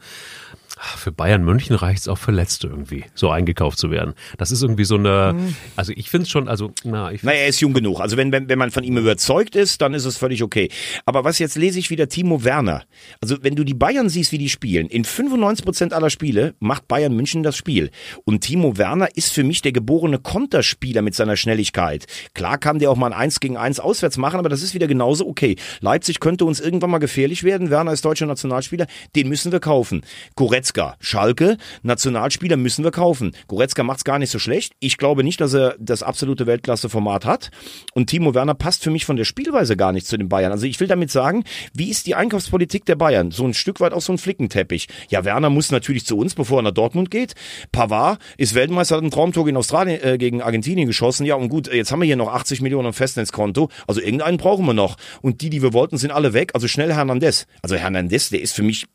für Bayern München reicht es auch Verletzte irgendwie, so eingekauft zu werden. Das ist irgendwie so eine, also ich finde es schon, also, na, ich Na, er ist jung genug. Also wenn, wenn, wenn man von ihm überzeugt ist, dann ist es völlig okay. Aber was jetzt lese ich wieder Timo Werner. Also wenn du die Bayern siehst, wie die spielen, in 95 Prozent aller Spiele macht Bayern München das Spiel. Und Timo Werner ist für mich der geborene Konterspieler mit seiner Schnelligkeit. Klar kann der auch mal ein 1 gegen 1 auswärts machen, aber das ist wieder genauso okay. Leipzig könnte uns irgendwann mal gefährlich werden. Werner ist deutscher Nationalspieler, den müssen wir kaufen. Goretzka, Schalke, Nationalspieler müssen wir kaufen. Goretzka macht's gar nicht so schlecht. Ich glaube nicht, dass er das absolute Weltklasse-Format hat. Und Timo Werner passt für mich von der Spielweise gar nicht zu den Bayern. Also ich will damit sagen, wie ist die Einkaufspolitik der Bayern? So ein Stück weit auch so ein Flickenteppich. Ja, Werner muss natürlich zu uns, bevor er nach Dortmund geht. Pavard ist Weltmeister, hat ein Traumtor gegen Australien, äh, gegen Argentinien geschossen. Ja, und gut, jetzt haben wir hier noch 80 Millionen Festnetzkonto. Also irgendeinen brauchen wir noch. Und die, die wir wollten, sind alle weg. Also schnell Hernandez. Also Hernandez, der ist für mich,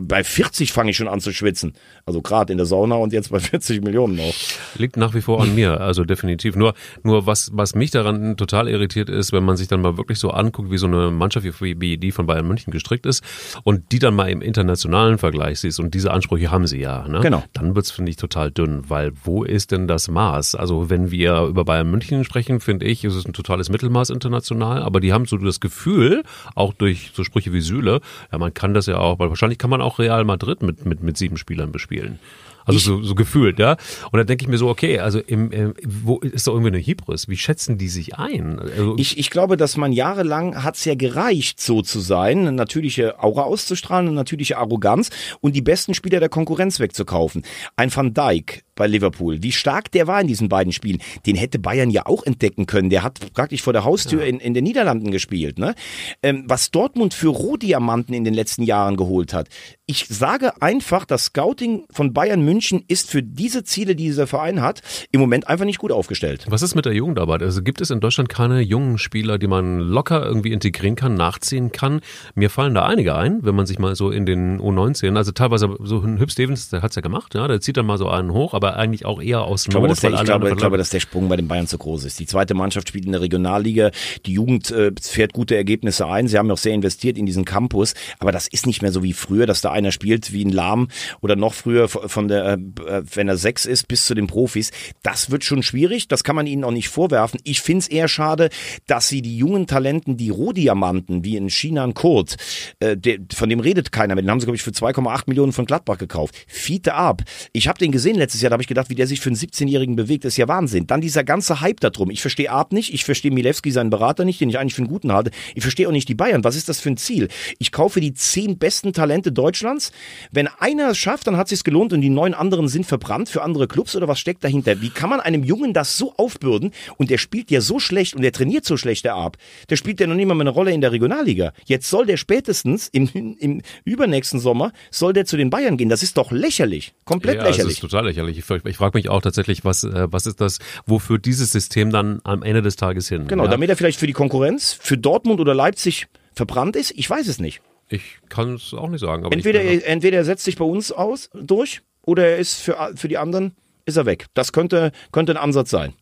bei 40 fange ich schon an zu schwitzen. Also gerade in der Sauna und jetzt bei 40 Millionen noch. Liegt nach wie vor an mir, also definitiv. Nur, nur was, was mich daran total irritiert ist, wenn man sich dann mal wirklich so anguckt, wie so eine Mannschaft wie, wie die von Bayern München gestrickt ist und die dann mal im internationalen Vergleich siehst und diese Ansprüche haben sie ja. Ne? Genau. Dann wird's finde ich, total dünn, weil wo ist denn das Maß? Also wenn wir über Bayern München sprechen, finde ich, ist es ein totales Mittelmaß international, aber die haben so das Gefühl, auch durch so Sprüche wie Süle, ja, man kann das ja auch, weil wahrscheinlich kann man auch Real Madrid mit, mit, mit sieben Spielern bespielen. Also so, so gefühlt, ja. Und dann denke ich mir so, okay, also im, im, wo ist da irgendwie eine Hybris? Wie schätzen die sich ein? Also, Ich, ich glaube, dass man jahrelang hat's ja gereicht, so zu sein, eine natürliche Aura auszustrahlen, eine natürliche Arroganz und die besten Spieler der Konkurrenz wegzukaufen. Ein Van Dijk bei Liverpool, wie stark der war in diesen beiden Spielen, den hätte Bayern ja auch entdecken können. Der hat praktisch vor der Haustür in, in den Niederlanden gespielt. Ne? Ähm, was Dortmund für Rohdiamanten in den letzten Jahren geholt hat. Ich sage einfach, das Scouting von Bayern München ist für diese Ziele, die dieser Verein hat, im Moment einfach nicht gut aufgestellt. was ist mit der Jugendarbeit? Also gibt es in Deutschland keine jungen Spieler, die man locker irgendwie integrieren kann, nachziehen kann? Mir fallen da einige ein, wenn man sich mal so in den U19, also teilweise so ein Hüb Stevens, der hat's ja gemacht, ja, der zieht dann mal so einen hoch, aber eigentlich auch eher aus Ich glaube, dass der, ich, glaube, ich glaube, dass der Sprung bei den Bayern zu groß ist. Die zweite Mannschaft spielt in der Regionalliga. Die Jugend äh, fährt gute Ergebnisse ein. Sie haben auch sehr investiert in diesen Campus. Aber das ist nicht mehr so wie früher, dass da einer spielt wie ein Lahm oder noch früher von der, äh, wenn er sechs ist, bis zu den Profis. Das wird schon schwierig. Das kann man ihnen auch nicht vorwerfen. Ich finde es eher schade, dass sie die jungen Talenten, die Rohdiamanten, wie in China ein Kurt, äh, der, von dem redet keiner mehr. Den haben sie, glaube ich, für 2,8 Millionen von Gladbach gekauft. Fiete ab. Ich habe den gesehen letztes Jahr, habe ich gedacht, wie der sich für einen 17-Jährigen bewegt, ist ja Wahnsinn. Dann dieser ganze Hype da drum. Ich verstehe Ab nicht, ich verstehe Milewski, seinen Berater nicht, den ich eigentlich für einen guten halte. Ich verstehe auch nicht die Bayern. Was ist das für ein Ziel? Ich kaufe die zehn besten Talente Deutschlands. Wenn einer es schafft, dann hat sich's gelohnt und die neun anderen sind verbrannt für andere Clubs oder was steckt dahinter? Wie kann man einem Jungen das so aufbürden und der spielt ja so schlecht und der trainiert so schlecht, der Ab. Der spielt ja noch nicht mal eine Rolle in der Regionalliga. Jetzt soll der spätestens im, im übernächsten Sommer soll der zu den Bayern gehen. Das ist doch lächerlich. Komplett ja, Das lächerlich. ist total lächerlich. Ich, ich frage mich auch tatsächlich, was, äh, was ist das, wofür dieses System dann am Ende des Tages hin? Genau, ja? damit er vielleicht für die Konkurrenz, für Dortmund oder Leipzig verbrannt ist. Ich weiß es nicht. Ich kann es auch nicht sagen. Aber Entweder, er, entweder er setzt sich bei uns aus durch oder er ist für, für die anderen ist er weg. Das könnte, könnte ein Ansatz sein.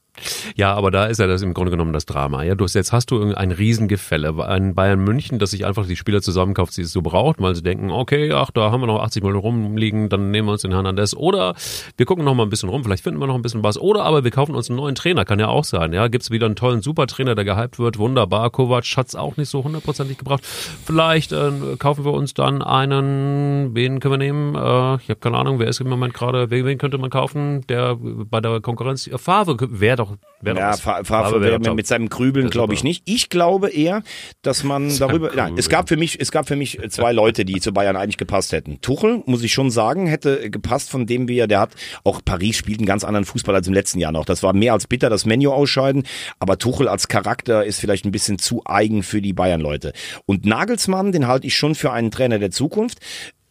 Ja, aber da ist ja das im Grunde genommen das Drama. Ja, du hast, jetzt hast du ein Riesengefälle. Ein Bayern München, das sich einfach die Spieler zusammenkauft, die es so braucht, weil sie denken, okay, ach, da haben wir noch 80 Millionen rumliegen, dann nehmen wir uns den Hernandez. Oder wir gucken noch mal ein bisschen rum, vielleicht finden wir noch ein bisschen was. Oder aber wir kaufen uns einen neuen Trainer, kann ja auch sein. Ja, gibt's wieder einen tollen Supertrainer, der gehypt wird, wunderbar. Kovac hat's auch nicht so hundertprozentig gebracht. Vielleicht äh, kaufen wir uns dann einen, wen können wir nehmen? Äh, ich habe keine Ahnung, wer ist im Moment gerade, wen, wen könnte man kaufen, der bei der Konkurrenz, ja, Favre wäre doch, wäre Ja, doch was. Fa- Favre wär wär mit seinem Grübeln Ja, glaube ich nicht. Ich glaube eher, dass man darüber. Grübeln. Nein, es gab für mich, es gab für mich zwei Leute, die zu Bayern eigentlich gepasst hätten. Tuchel, muss ich schon sagen, hätte gepasst, von dem wir, der hat auch Paris spielt einen ganz anderen Fußball als im letzten Jahr noch. Das war mehr als bitter, das Menu ausscheiden. Aber Tuchel als Charakter ist vielleicht ein bisschen zu eigen für die Bayern-Leute. Und Nagelsmann, den halte ich schon für einen Trainer der Zukunft.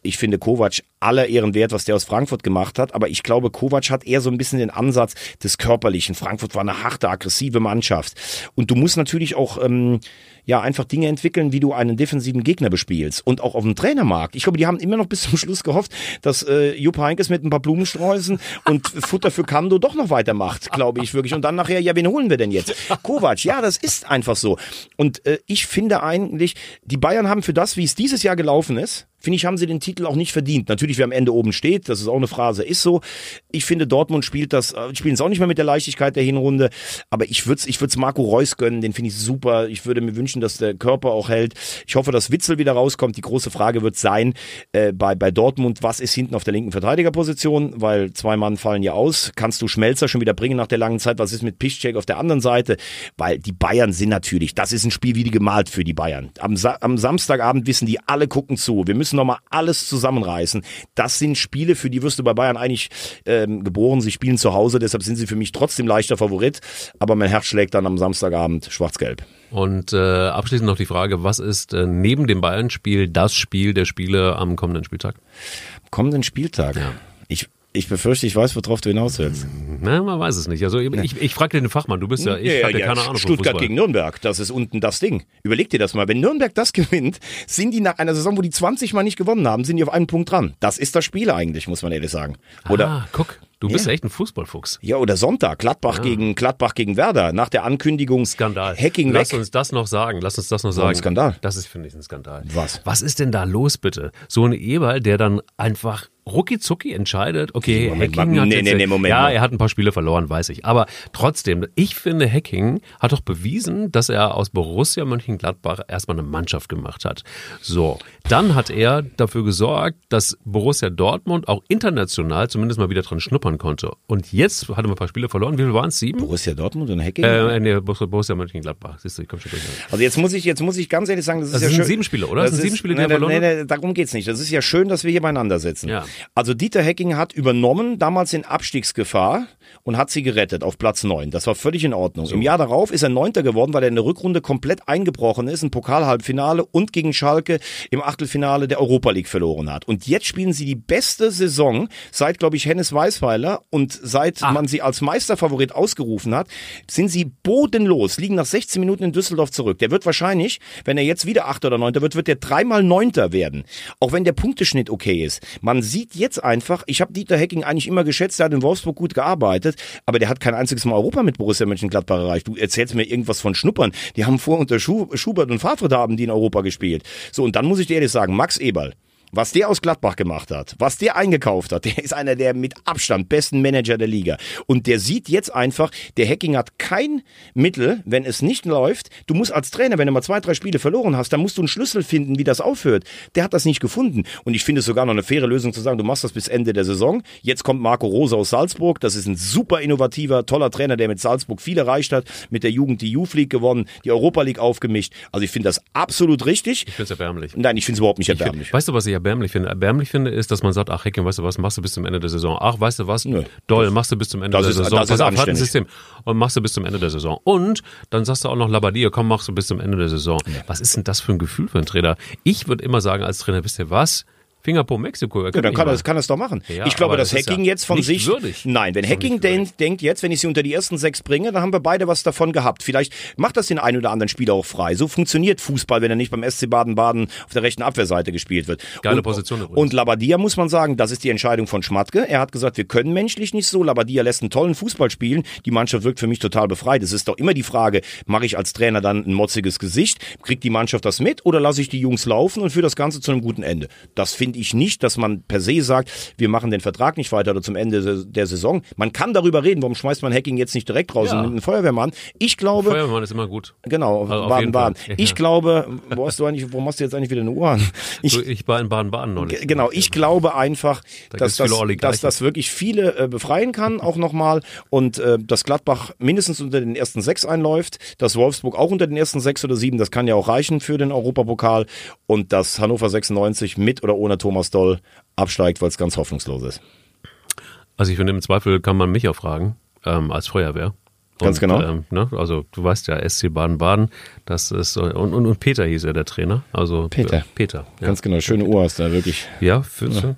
ich finde Kovac aller Ehren wert, was der aus Frankfurt gemacht hat. Aber ich glaube, Kovac hat eher so ein bisschen den Ansatz des Körperlichen. Frankfurt war eine harte, aggressive Mannschaft. Und du musst natürlich auch ähm, ja einfach Dinge entwickeln, wie du einen defensiven Gegner bespielst. Und auch auf dem Trainermarkt. Ich glaube, die haben immer noch bis zum Schluss gehofft, dass äh, Jupp Heynckes mit ein paar Blumensträußen und Futter für Kando doch noch weitermacht, glaube ich wirklich. Und dann nachher, ja, wen holen wir denn jetzt? Kovac, ja, das ist einfach so. Und äh, ich finde eigentlich, die Bayern haben für das, wie es dieses Jahr gelaufen ist, finde ich, haben sie den Titel auch nicht verdient. Natürlich, wer am Ende oben steht, das ist auch eine Phrase, ist so. Ich finde, Dortmund spielt das, äh, spielen es auch nicht mehr mit der Leichtigkeit der Hinrunde, aber ich würde es ich würd's Marco Reus gönnen, den finde ich super. Ich würde mir wünschen, dass der Körper auch hält. Ich hoffe, dass Witzel wieder rauskommt. Die große Frage wird sein, äh, bei, bei Dortmund, was ist hinten auf der linken Verteidigerposition, weil zwei Mann fallen ja aus. Kannst du Schmelzer schon wieder bringen nach der langen Zeit? Was ist mit Piszczek auf der anderen Seite? Weil die Bayern sind natürlich, das ist ein Spiel wie die gemalt für die Bayern. Am, Sa am Samstagabend wissen die, alle gucken zu. Wir müssen nochmal alles zusammenreißen. Das sind Spiele, für die wirst du bei Bayern eigentlich ähm, geboren. Sie spielen zu Hause, deshalb sind sie für mich trotzdem leichter Favorit. Aber mein Herz schlägt dann am Samstagabend schwarz-gelb. Und äh, abschließend noch die Frage, was ist äh, neben dem Bayern-Spiel das Spiel der Spiele am kommenden Spieltag? Kommenden Spieltag? Ja. Ich ich befürchte, ich weiß, worauf du hinaus willst. Na, man weiß es nicht. Also ich, ich, ich frage den Fachmann, du bist ja, ich ja, habe ja, keine Ahnung. Stuttgart gegen Nürnberg, das ist unten das Ding. Überleg dir das mal. Wenn Nürnberg das gewinnt, sind die nach einer Saison, wo die 20 Mal nicht gewonnen haben, sind die auf einen Punkt dran. Das ist das Spiel eigentlich, muss man ehrlich sagen. Oder, ah, guck. Du bist ja. echt ein Fußballfuchs. Ja, oder Sonntag, Gladbach ja. gegen Gladbach gegen Werder, nach der Ankündigung Skandal. Hacking Lass weg. uns das noch sagen. Lass uns das noch sagen. Ein Skandal. Das ist finde ich ein Skandal. Was? Was ist denn da los bitte? So ein Eberl, der dann einfach rucki zucki entscheidet, okay, Moment, Hacking hat nee, jetzt, nee, nee, Moment, ja, er hat ein paar Spiele verloren, weiß ich. Aber trotzdem, ich finde, Hacking hat doch bewiesen, dass er aus Borussia Mönchengladbach erstmal eine Mannschaft gemacht hat. So, dann hat er dafür gesorgt, dass Borussia Dortmund auch international zumindest mal wieder dran schnuppern konnte. Und jetzt hat er ein paar Spiele verloren. Wie viel waren es? Sieben? Borussia Dortmund und Hacking? Äh, nee, Borussia Mönchengladbach. Siehst du, ich komm schon durch. Also jetzt muss ich, jetzt muss ich ganz ehrlich sagen, das ist das ja sind schön. sieben Spiele, oder? Das, das sind sieben Spiele, die er verloren nee, nee, darum geht's nicht. Das ist ja schön, dass wir hier beieinander sitzen. Ja. Also Dieter Hecking hat übernommen, damals in Abstiegsgefahr und hat sie gerettet auf Platz neun. Das war völlig in Ordnung. So. Im Jahr darauf ist er Neunter geworden, weil er in der Rückrunde komplett eingebrochen ist, ein Pokalhalbfinale und gegen Schalke im Achtelfinale der Europa League verloren hat. Und jetzt spielen sie die beste Saison seit, glaube ich, Hennes Weißweiler und seit ah. man sie als Meisterfavorit ausgerufen hat, sind sie bodenlos, liegen nach 16 Minuten in Düsseldorf zurück. Der wird wahrscheinlich, wenn er jetzt wieder Achter oder Neunter wird, wird der dreimal Neunter werden. Auch wenn der Punkteschnitt okay ist. Man sieht jetzt einfach, ich habe Dieter Hecking eigentlich immer geschätzt, der hat in Wolfsburg gut gearbeitet, aber der hat kein einziges Mal Europa mit Borussia Mönchengladbach erreicht. Du erzählst mir irgendwas von Schnuppern. Die haben vor unter Schubert und Favre da haben die in Europa gespielt. So, und dann muss ich dir ehrlich sagen, Max Eberl, was der aus Gladbach gemacht hat, was der eingekauft hat, der ist einer der mit Abstand besten Manager der Liga. Und der sieht jetzt einfach, der Hacking hat kein Mittel, wenn es nicht läuft. Du musst als Trainer, wenn du mal zwei, drei Spiele verloren hast, dann musst du einen Schlüssel finden, wie das aufhört. Der hat das nicht gefunden. Und ich finde es sogar noch eine faire Lösung zu sagen, du machst das bis Ende der Saison. Jetzt kommt Marco Rosa aus Salzburg. Das ist ein super innovativer, toller Trainer, der mit Salzburg viel erreicht hat, mit der Jugend die Youth League gewonnen, die Europa League aufgemischt. Also ich finde das absolut richtig. Ich finde es erbärmlich. Nein, ich finde es überhaupt nicht erbärmlich. Find, weißt du, was ich erbärmlich finde. Erbärmlich finde, ist, dass man sagt, ach Hecking, weißt du was, machst du bis zum Ende der Saison. Ach, weißt du was, Nö, doll, machst du bis zum Ende der ist, Saison. Das Pass ist auf, hat ein System. Und machst du bis zum Ende der Saison. Und dann sagst du auch noch Labadia, komm, machst du bis zum Ende der Saison. Ja. Was ist denn das für ein Gefühl für einen Trainer? Ich würde immer sagen als Trainer, wisst ihr was? Fingerpo Mexiko. Ja, dann kann er, das, kann das doch machen. Ja, ich glaube, dass Hacking ja jetzt von sich. Würdig. Nein, wenn Hacking denkt, denkt jetzt, wenn ich sie unter die ersten sechs bringe, dann haben wir beide was davon gehabt. Vielleicht macht das den einen oder anderen Spieler auch frei. So funktioniert Fußball, wenn er nicht beim SC Baden-Baden auf der rechten Abwehrseite gespielt wird. Geile und, Position übrigens. Und Labadia muss man sagen, das ist die Entscheidung von Schmatke. Er hat gesagt, wir können menschlich nicht so. Labadia lässt einen tollen Fußball spielen. Die Mannschaft wirkt für mich total befreit. Es ist doch immer die Frage, mache ich als Trainer dann ein motziges Gesicht? Kriegt die Mannschaft das mit oder lasse ich die Jungs laufen und führe das Ganze zu einem guten Ende? Das finde ich nicht, dass man per se sagt, wir machen den Vertrag nicht weiter oder zum Ende der Saison. Man kann darüber reden, warum schmeißt man Hacking jetzt nicht direkt raus ja. und nimmt einen Feuerwehrmann. Ich glaube. Feuerwehrmann ist immer gut. Genau, also Baden-Baden. Ich glaube, wo hast du eigentlich, wo machst du jetzt eigentlich wieder eine Uhr an? Ich, ich war in Baden-Baden noch nicht. Genau, ich glaube einfach, da dass, das, dass das wirklich viele äh, befreien kann, auch nochmal. Und äh, dass Gladbach mindestens unter den ersten sechs einläuft, dass Wolfsburg auch unter den ersten sechs oder sieben, das kann ja auch reichen für den Europapokal. Und dass Hannover 96 mit oder ohne Thomas Doll absteigt, weil es ganz hoffnungslos ist. Also ich finde, im Zweifel kann man mich auch fragen, ähm, als Feuerwehr. Ganz und, genau. Ähm, ne, also du weißt ja, SC Baden-Baden, das ist und, und, und Peter hieß ja der Trainer. Also Peter. Äh, Peter. Ja. Ganz genau, schöne Uhr hast du da, wirklich. Ja, für, ja.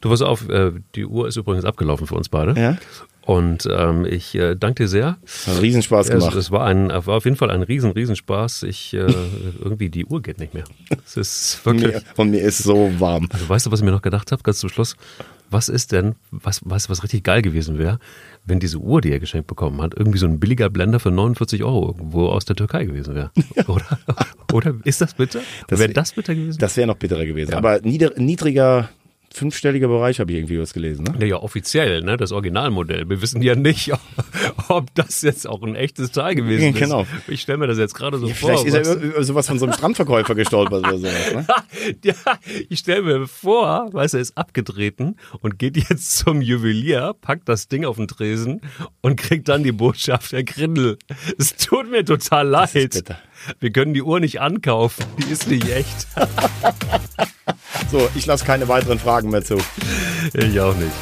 du pass auf, äh, die Uhr ist übrigens abgelaufen für uns beide. Ja. Und ähm, ich äh, danke dir sehr. Hat Riesenspaß gemacht. Es, es war, ein, war auf jeden Fall ein riesen, Riesenspaß. Ich äh, irgendwie die Uhr geht nicht mehr. Es ist wirklich. Mir, und mir ist so warm. Also weißt du, was ich mir noch gedacht habe, ganz zum Schluss? Was ist denn, was, weißt du, was richtig geil gewesen wäre, wenn diese Uhr, die er geschenkt bekommen hat, irgendwie so ein billiger Blender für 49 Euro irgendwo aus der Türkei gewesen wäre? Oder? Oder ist das bitter? Das wäre das bitter gewesen? Das wäre noch bitterer gewesen. Ja. Aber niedriger fünfstelliger Bereich habe ich irgendwie was gelesen. Ne? Ja, ja, offiziell, ne? das Originalmodell. Wir wissen ja nicht, ob das jetzt auch ein echtes Teil gewesen ist. Genau. Ich stelle mir das jetzt gerade so ja, vor. Vielleicht ist er sowas von so einem Strandverkäufer gestolpert oder sowas. Ne? ja, ich stelle mir vor, weißt du, er ist abgetreten und geht jetzt zum Juwelier, packt das Ding auf den Tresen und kriegt dann die Botschaft, Herr Grindel, es tut mir total leid. Wir können die Uhr nicht ankaufen, die ist nicht echt. So, ich lasse keine weiteren Fragen mehr zu. Ich auch nicht.